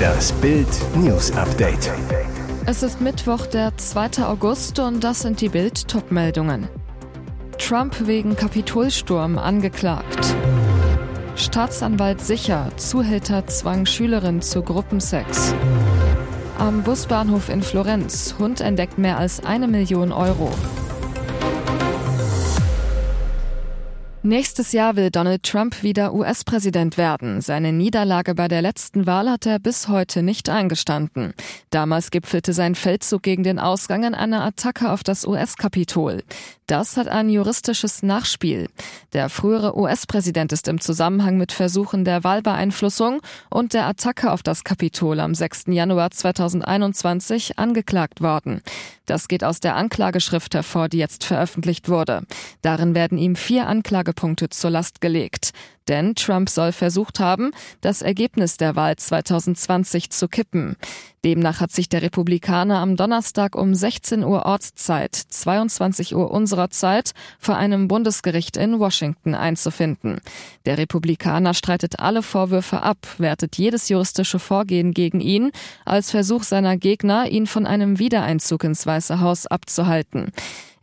Das Bild News Update. Es ist Mittwoch, der 2. August und das sind die Bild Topmeldungen. Trump wegen Kapitolsturm angeklagt. Staatsanwalt sicher, Zuhälter zwang Schülerin zu Gruppensex. Am Busbahnhof in Florenz, Hund entdeckt mehr als eine Million Euro. Nächstes Jahr will Donald Trump wieder US-Präsident werden. Seine Niederlage bei der letzten Wahl hat er bis heute nicht eingestanden. Damals gipfelte sein Feldzug gegen den Ausgang in einer Attacke auf das US-Kapitol. Das hat ein juristisches Nachspiel. Der frühere US-Präsident ist im Zusammenhang mit Versuchen der Wahlbeeinflussung und der Attacke auf das Kapitol am 6. Januar 2021 angeklagt worden. Das geht aus der Anklageschrift hervor, die jetzt veröffentlicht wurde. Darin werden ihm vier Anklagepunkte zur Last gelegt. Denn Trump soll versucht haben, das Ergebnis der Wahl 2020 zu kippen. Demnach hat sich der Republikaner am Donnerstag um 16 Uhr Ortszeit, 22 Uhr unserer Zeit, vor einem Bundesgericht in Washington einzufinden. Der Republikaner streitet alle Vorwürfe ab, wertet jedes juristische Vorgehen gegen ihn als Versuch seiner Gegner, ihn von einem Wiedereinzug ins Weiße Haus abzuhalten.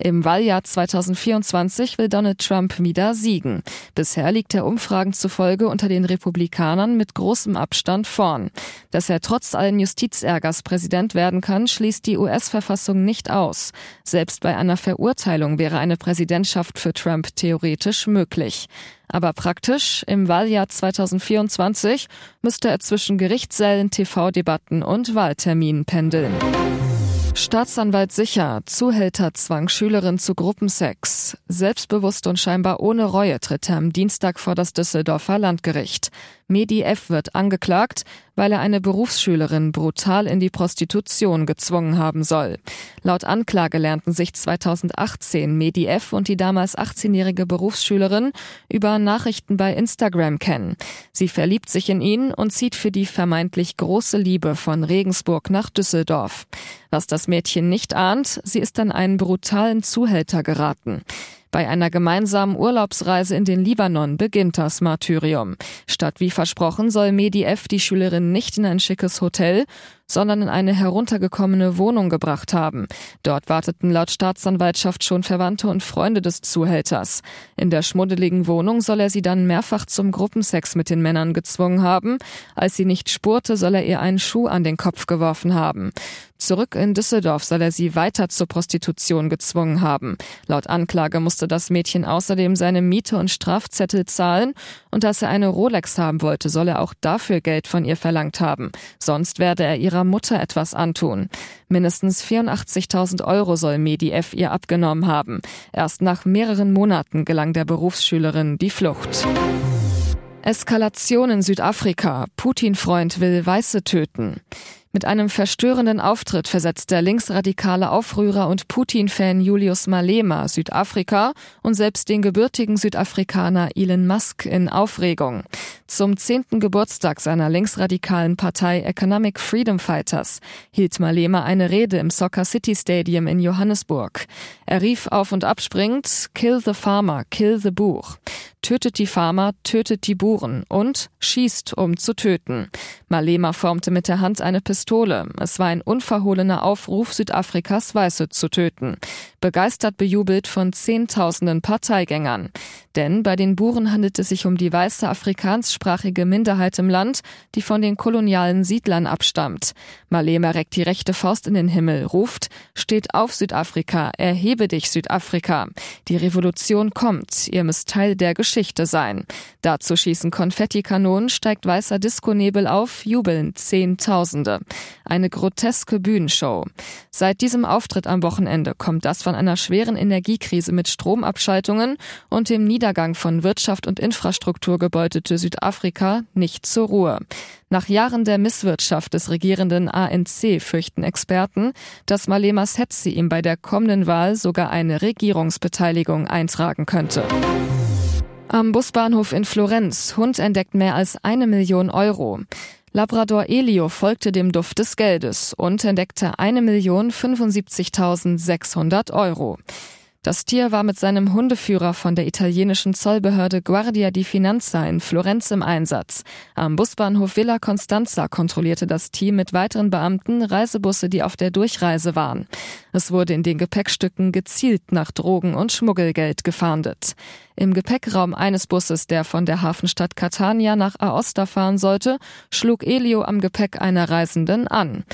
Im Wahljahr 2024 will Donald Trump wieder siegen. Bisher liegt er Umfragen zufolge unter den Republikanern mit großem Abstand vorn. Dass er trotz allen Justizärgers Präsident werden kann, schließt die US-Verfassung nicht aus. Selbst bei einer Verurteilung wäre eine Präsidentschaft für Trump theoretisch möglich. Aber praktisch, im Wahljahr 2024 müsste er zwischen Gerichtssälen, TV-Debatten und Wahlterminen pendeln. Staatsanwalt sicher, Zuhälter zwang Schülerin zu Gruppensex. Selbstbewusst und scheinbar ohne Reue tritt er am Dienstag vor das Düsseldorfer Landgericht. Medi F. wird angeklagt, weil er eine Berufsschülerin brutal in die Prostitution gezwungen haben soll. Laut Anklage lernten sich 2018 Medi F. und die damals 18-jährige Berufsschülerin über Nachrichten bei Instagram kennen. Sie verliebt sich in ihn und zieht für die vermeintlich große Liebe von Regensburg nach Düsseldorf. Was das Mädchen nicht ahnt, sie ist an einen brutalen Zuhälter geraten. Bei einer gemeinsamen Urlaubsreise in den Libanon beginnt das Martyrium. Statt wie versprochen soll Medi F. die Schülerin nicht in ein schickes Hotel, sondern in eine heruntergekommene Wohnung gebracht haben. Dort warteten laut Staatsanwaltschaft schon Verwandte und Freunde des Zuhälters. In der schmuddeligen Wohnung soll er sie dann mehrfach zum Gruppensex mit den Männern gezwungen haben. Als sie nicht spurte, soll er ihr einen Schuh an den Kopf geworfen haben. Zurück in Düsseldorf soll er sie weiter zur Prostitution gezwungen haben. Laut Anklage musste das Mädchen außerdem seine Miete und Strafzettel zahlen und dass er eine Rolex haben wollte, soll er auch dafür Geld von ihr verlangt haben. Sonst werde er ihrer Mutter etwas antun. Mindestens 84.000 Euro soll Medif ihr abgenommen haben. Erst nach mehreren Monaten gelang der Berufsschülerin die Flucht. Eskalation in Südafrika. Putin-Freund will Weiße töten. Mit einem verstörenden Auftritt versetzt der linksradikale Aufrührer und Putin-Fan Julius Malema Südafrika und selbst den gebürtigen Südafrikaner Elon Musk in Aufregung. Zum zehnten Geburtstag seiner linksradikalen Partei Economic Freedom Fighters hielt Malema eine Rede im Soccer City Stadium in Johannesburg. Er rief auf und abspringend Kill the Farmer, kill the Buch tötet die Farmer, tötet die Buren und schießt, um zu töten. Malema formte mit der Hand eine Pistole. Es war ein unverhohlener Aufruf, Südafrikas Weiße zu töten. Begeistert bejubelt von Zehntausenden Parteigängern. Denn bei den Buren handelt es sich um die weiße afrikanssprachige Minderheit im Land, die von den kolonialen Siedlern abstammt. Malema reckt die rechte Faust in den Himmel, ruft, steht auf Südafrika, erhebe dich Südafrika. Die Revolution kommt, ihr müsst Teil der Geschichte Geschichte sein. Dazu schießen Konfettikanonen, steigt weißer Diskonebel auf, jubeln Zehntausende. Eine groteske Bühnenshow. Seit diesem Auftritt am Wochenende kommt das von einer schweren Energiekrise mit Stromabschaltungen und dem Niedergang von Wirtschaft und Infrastruktur gebeutete Südafrika nicht zur Ruhe. Nach Jahren der Misswirtschaft des regierenden ANC fürchten Experten, dass Malemas Hetzi ihm bei der kommenden Wahl sogar eine Regierungsbeteiligung eintragen könnte. Am Busbahnhof in Florenz. Hund entdeckt mehr als eine Million Euro. Labrador Elio folgte dem Duft des Geldes und entdeckte eine Million 75.600 Euro. Das Tier war mit seinem Hundeführer von der italienischen Zollbehörde Guardia di Finanza in Florenz im Einsatz. Am Busbahnhof Villa Constanza kontrollierte das Team mit weiteren Beamten Reisebusse, die auf der Durchreise waren. Es wurde in den Gepäckstücken gezielt nach Drogen und Schmuggelgeld gefahndet. Im Gepäckraum eines Busses, der von der Hafenstadt Catania nach Aosta fahren sollte, schlug Elio am Gepäck einer Reisenden an.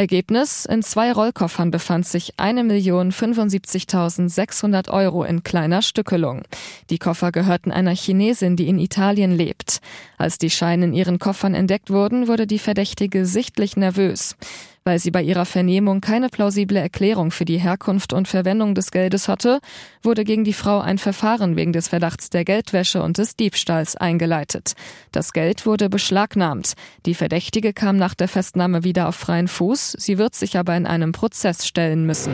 Ergebnis, in zwei Rollkoffern befand sich 1.075.600 Euro in kleiner Stückelung. Die Koffer gehörten einer Chinesin, die in Italien lebt. Als die Scheine in ihren Koffern entdeckt wurden, wurde die Verdächtige sichtlich nervös. Weil sie bei ihrer Vernehmung keine plausible Erklärung für die Herkunft und Verwendung des Geldes hatte, wurde gegen die Frau ein Verfahren wegen des Verdachts der Geldwäsche und des Diebstahls eingeleitet. Das Geld wurde beschlagnahmt. Die Verdächtige kam nach der Festnahme wieder auf freien Fuß. Sie wird sich aber in einem Prozess stellen müssen.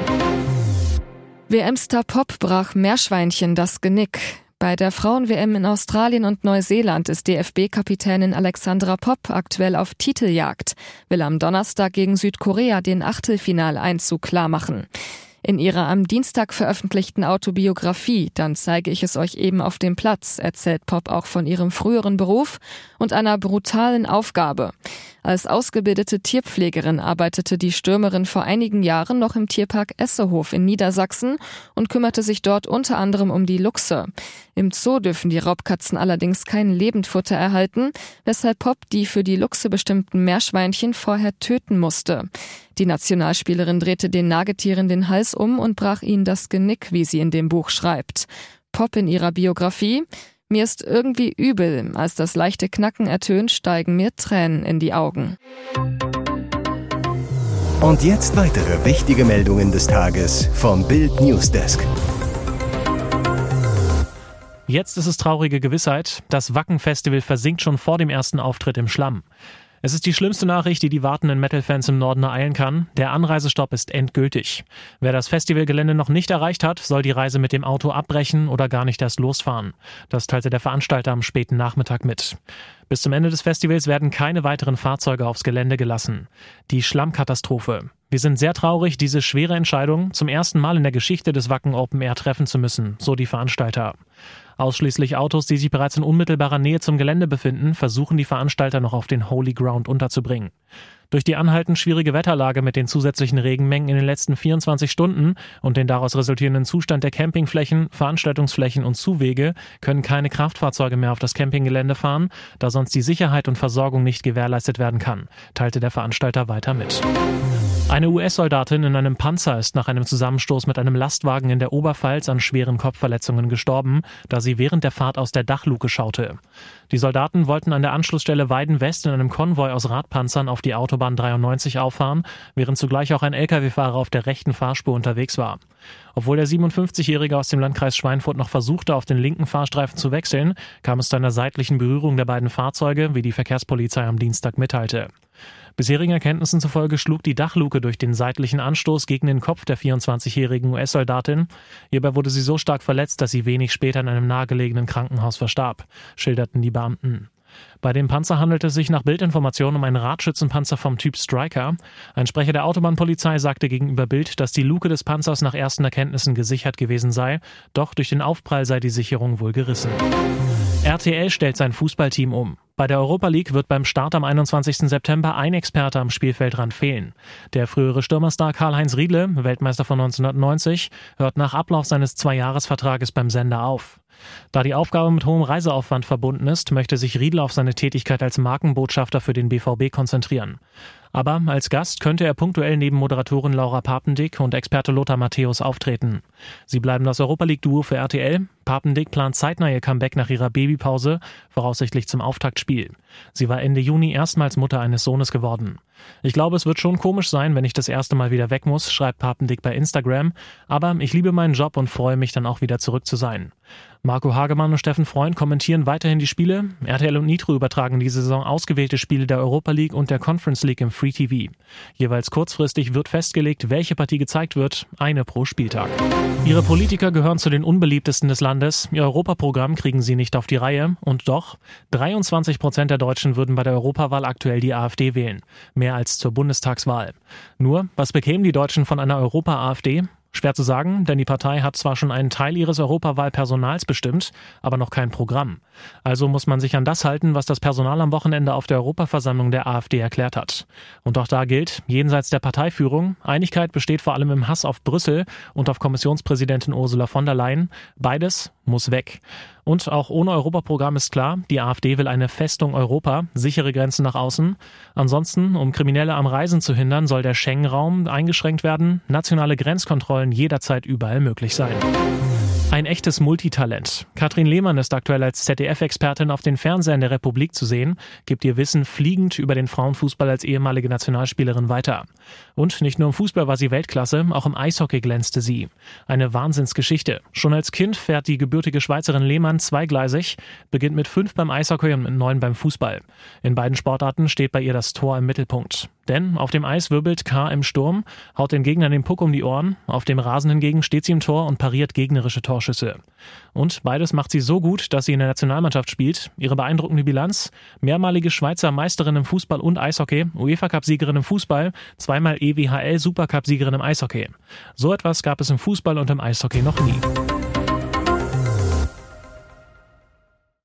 WM-Star Pop brach Meerschweinchen das Genick. Bei der Frauen-WM in Australien und Neuseeland ist DFB-Kapitänin Alexandra Popp aktuell auf Titeljagd, will am Donnerstag gegen Südkorea den Achtelfinaleinzug klarmachen. In ihrer am Dienstag veröffentlichten Autobiografie Dann zeige ich es euch eben auf dem Platz erzählt Pop auch von ihrem früheren Beruf und einer brutalen Aufgabe. Als ausgebildete Tierpflegerin arbeitete die Stürmerin vor einigen Jahren noch im Tierpark Essehof in Niedersachsen und kümmerte sich dort unter anderem um die Luchse. Im Zoo dürfen die Raubkatzen allerdings kein Lebendfutter erhalten, weshalb Pop die für die Luchse bestimmten Meerschweinchen vorher töten musste. Die Nationalspielerin drehte den Nagetieren den Hals um und brach ihnen das Genick, wie sie in dem Buch schreibt. Pop in ihrer Biografie mir ist irgendwie übel. Als das leichte Knacken ertönt, steigen mir Tränen in die Augen. Und jetzt weitere wichtige Meldungen des Tages vom Bild Newsdesk. Jetzt ist es traurige Gewissheit. Das Wacken-Festival versinkt schon vor dem ersten Auftritt im Schlamm. Es ist die schlimmste Nachricht, die die wartenden Metal-Fans im Norden ereilen kann. Der Anreisestopp ist endgültig. Wer das Festivalgelände noch nicht erreicht hat, soll die Reise mit dem Auto abbrechen oder gar nicht erst losfahren. Das teilte der Veranstalter am späten Nachmittag mit. Bis zum Ende des Festivals werden keine weiteren Fahrzeuge aufs Gelände gelassen. Die Schlammkatastrophe. Wir sind sehr traurig, diese schwere Entscheidung zum ersten Mal in der Geschichte des Wacken Open Air treffen zu müssen, so die Veranstalter. Ausschließlich Autos, die sich bereits in unmittelbarer Nähe zum Gelände befinden, versuchen die Veranstalter noch auf den Holy Ground unterzubringen. Durch die anhaltend schwierige Wetterlage mit den zusätzlichen Regenmengen in den letzten 24 Stunden und den daraus resultierenden Zustand der Campingflächen, Veranstaltungsflächen und Zuwege können keine Kraftfahrzeuge mehr auf das Campinggelände fahren, da sonst die Sicherheit und Versorgung nicht gewährleistet werden kann, teilte der Veranstalter weiter mit. Eine US-Soldatin in einem Panzer ist nach einem Zusammenstoß mit einem Lastwagen in der Oberpfalz an schweren Kopfverletzungen gestorben, da sie während der Fahrt aus der Dachluke schaute. Die Soldaten wollten an der Anschlussstelle Weiden-West in einem Konvoi aus Radpanzern auf die Autobahn 93 auffahren, während zugleich auch ein Lkw-Fahrer auf der rechten Fahrspur unterwegs war. Obwohl der 57-Jährige aus dem Landkreis Schweinfurt noch versuchte, auf den linken Fahrstreifen zu wechseln, kam es zu einer seitlichen Berührung der beiden Fahrzeuge, wie die Verkehrspolizei am Dienstag mitteilte. Bisherigen Erkenntnissen zufolge schlug die Dachluke durch den seitlichen Anstoß gegen den Kopf der 24-jährigen US-Soldatin. Hierbei wurde sie so stark verletzt, dass sie wenig später in einem nahegelegenen Krankenhaus verstarb, schilderten die Beamten. Bei dem Panzer handelte es sich nach Bildinformationen um einen Radschützenpanzer vom Typ Striker. Ein Sprecher der Autobahnpolizei sagte gegenüber Bild, dass die Luke des Panzers nach ersten Erkenntnissen gesichert gewesen sei, doch durch den Aufprall sei die Sicherung wohl gerissen. RTL stellt sein Fußballteam um. Bei der Europa League wird beim Start am 21. September ein Experte am Spielfeldrand fehlen. Der frühere Stürmerstar Karl-Heinz Riedle, Weltmeister von 1990, hört nach Ablauf seines Zweijahresvertrages beim Sender auf. Da die Aufgabe mit hohem Reiseaufwand verbunden ist, möchte sich Riedle auf seine Tätigkeit als Markenbotschafter für den BVB konzentrieren. Aber als Gast könnte er punktuell neben Moderatorin Laura Papendick und Experte Lothar Matthäus auftreten. Sie bleiben das Europa League Duo für RTL. Papendick plant zeitnah ihr Comeback nach ihrer Babypause, voraussichtlich zum Auftaktspiel. Sie war Ende Juni erstmals Mutter eines Sohnes geworden. Ich glaube, es wird schon komisch sein, wenn ich das erste Mal wieder weg muss, schreibt Papendick bei Instagram. Aber ich liebe meinen Job und freue mich dann auch wieder zurück zu sein. Marco Hagemann und Steffen Freund kommentieren weiterhin die Spiele. RTL und Nitro übertragen diese Saison ausgewählte Spiele der Europa League und der Conference League im Free TV. Jeweils kurzfristig wird festgelegt, welche Partie gezeigt wird, eine pro Spieltag. Ihre Politiker gehören zu den unbeliebtesten des Landes. Ihr Europaprogramm kriegen sie nicht auf die Reihe. Und doch, 23 Prozent der Deutschen würden bei der Europawahl aktuell die AfD wählen. Mehr als zur Bundestagswahl. Nur, was bekämen die Deutschen von einer Europa-AfD? Schwer zu sagen, denn die Partei hat zwar schon einen Teil ihres Europawahlpersonals bestimmt, aber noch kein Programm. Also muss man sich an das halten, was das Personal am Wochenende auf der Europaversammlung der AfD erklärt hat. Und auch da gilt, jenseits der Parteiführung, Einigkeit besteht vor allem im Hass auf Brüssel und auf Kommissionspräsidentin Ursula von der Leyen. Beides muss weg. Und auch ohne Europaprogramm ist klar, die AfD will eine Festung Europa, sichere Grenzen nach außen. Ansonsten, um Kriminelle am Reisen zu hindern, soll der Schengen-Raum eingeschränkt werden, nationale Grenzkontrollen jederzeit überall möglich sein. Ein echtes Multitalent. Katrin Lehmann ist aktuell als ZDF-Expertin auf den Fernsehern der Republik zu sehen, gibt ihr Wissen fliegend über den Frauenfußball als ehemalige Nationalspielerin weiter. Und nicht nur im Fußball war sie Weltklasse, auch im Eishockey glänzte sie. Eine Wahnsinnsgeschichte. Schon als Kind fährt die gebürtige Schweizerin Lehmann zweigleisig, beginnt mit fünf beim Eishockey und mit neun beim Fußball. In beiden Sportarten steht bei ihr das Tor im Mittelpunkt. Denn auf dem Eis wirbelt K im Sturm, haut den Gegnern den Puck um die Ohren, auf dem Rasen hingegen steht sie im Tor und pariert gegnerische Torschüsse. Und beides macht sie so gut, dass sie in der Nationalmannschaft spielt. Ihre beeindruckende Bilanz, mehrmalige Schweizer Meisterin im Fußball und Eishockey, UEFA-Cup-Siegerin im Fußball, zweimal EWHL-Supercup-Siegerin im Eishockey. So etwas gab es im Fußball und im Eishockey noch nie.